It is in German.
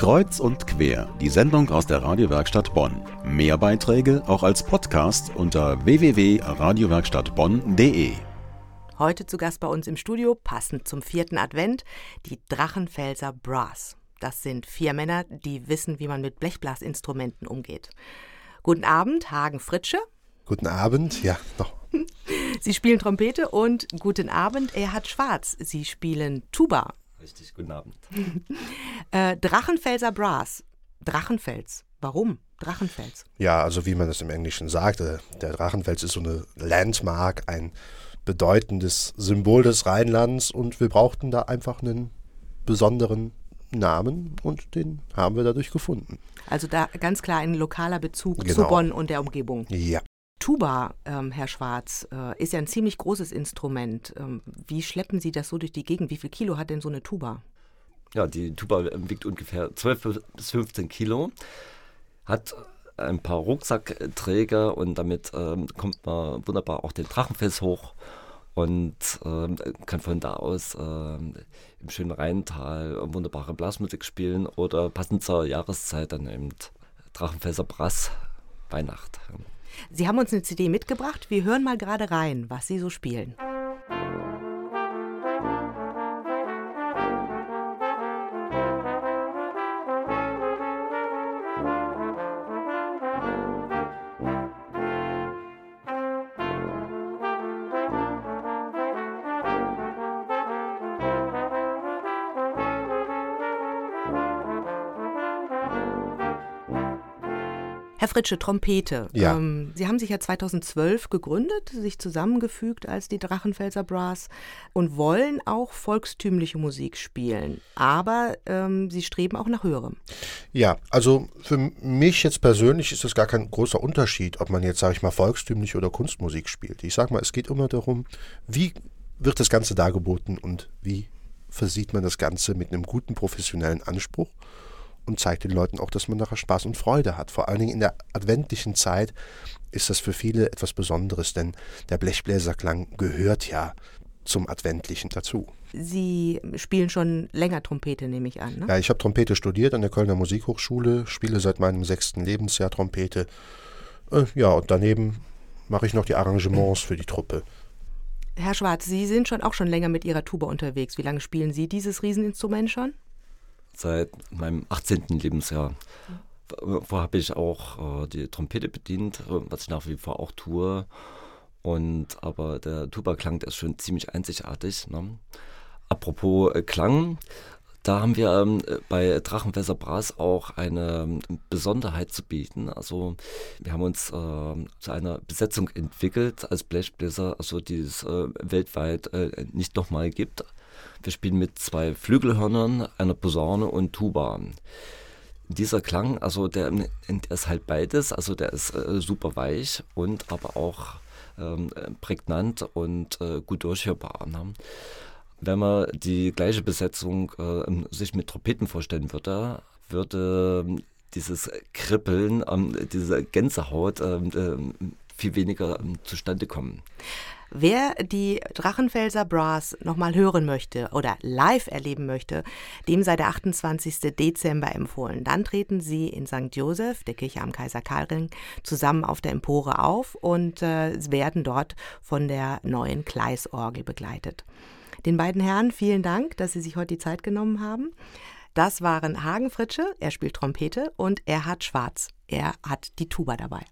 Kreuz und quer, die Sendung aus der Radiowerkstatt Bonn. Mehr Beiträge auch als Podcast unter www.radiowerkstattbonn.de. Heute zu Gast bei uns im Studio, passend zum vierten Advent, die Drachenfelser Brass. Das sind vier Männer, die wissen, wie man mit Blechblasinstrumenten umgeht. Guten Abend, Hagen Fritsche. Guten Abend, ja, noch. Sie spielen Trompete und guten Abend, Erhard Schwarz. Sie spielen Tuba. Richtig, guten Abend. äh, Drachenfelser Brass. Drachenfels. Warum Drachenfels? Ja, also wie man das im Englischen sagt, äh, der Drachenfels ist so eine Landmark, ein bedeutendes Symbol des Rheinlands und wir brauchten da einfach einen besonderen Namen und den haben wir dadurch gefunden. Also da ganz klar ein lokaler Bezug Genau. zu Bonn und der Umgebung. Ja. Tuba, ähm, Herr Schwarz, äh, ist ja ein ziemlich großes Instrument. Ähm, wie schleppen Sie das so durch die Gegend? Wie viel Kilo hat denn so eine Tuba? Ja, die Tuba wiegt ungefähr 12 bis 15 Kilo, hat ein paar Rucksackträger und damit ähm, kommt man wunderbar auch den Drachenfels hoch und ähm, kann von da aus ähm, im schönen Rheintal wunderbare Blasmusik spielen oder passend zur Jahreszeit dann eben Drachenfelser Brass Weihnacht. Sie haben uns eine CD mitgebracht. Wir hören mal gerade rein, was Sie so spielen. Herr Fritsche, Trompete. Ja. Ähm, Sie haben sich ja 2012 gegründet, sich zusammengefügt als die Drachenfelser Brass und wollen auch volkstümliche Musik spielen. Aber ähm, Sie streben auch nach höherem. Ja, also für mich jetzt persönlich ist das gar kein großer Unterschied, ob man jetzt, sage ich mal, volkstümliche oder Kunstmusik spielt. Ich sage mal, es geht immer darum, wie wird das Ganze dargeboten und wie versieht man das Ganze mit einem guten professionellen Anspruch und zeigt den Leuten auch, dass man nachher Spaß und Freude hat. Vor allen Dingen in der adventlichen Zeit ist das für viele etwas Besonderes, denn der Blechbläserklang gehört ja zum Adventlichen dazu. Sie spielen schon länger Trompete, nehme ich an. Ne? Ja, ich habe Trompete studiert an der Kölner Musikhochschule, spiele seit meinem sechsten Lebensjahr Trompete. Äh, ja, und daneben mache ich noch die Arrangements für die Truppe. Herr Schwarz, Sie sind schon auch schon länger mit Ihrer Tuba unterwegs. Wie lange spielen Sie dieses Rieseninstrument schon? Seit meinem 18. Lebensjahr. Vorher habe ich auch äh, die Trompete bedient, äh, was ich nach wie vor auch tue. Und aber der Tuba-Klang, der ist schon ziemlich einzigartig. Ne? Apropos äh, Klang, da haben wir ähm, bei Drachenfässer Brass auch eine ähm, Besonderheit zu bieten. Also wir haben uns äh, zu einer Besetzung entwickelt als Blechbläser, also die es äh, weltweit äh, nicht nochmal gibt. Wir spielen mit zwei Flügelhörnern, einer Posaune und Tuba. Dieser Klang, also der, der ist halt beides, also der ist äh, super weich und aber auch ähm, prägnant und äh, gut durchhörbar. Ne? Wenn man die gleiche Besetzung äh, sich mit Trompeten vorstellen würde, würde dieses Kribbeln, ähm, diese Gänsehaut ähm, viel weniger ähm, zustande kommen. Wer die Drachenfelser Brass nochmal hören möchte oder live erleben möchte, dem sei der 28. Dezember empfohlen. Dann treten sie in St. Joseph, der Kirche am Kaiser Karlring, zusammen auf der Empore auf und äh, werden dort von der neuen Kleisorgel begleitet. Den beiden Herren vielen Dank, dass Sie sich heute die Zeit genommen haben. Das waren Hagen Fritsche, er spielt Trompete, und Erhard Schwarz, er hat die Tuba dabei.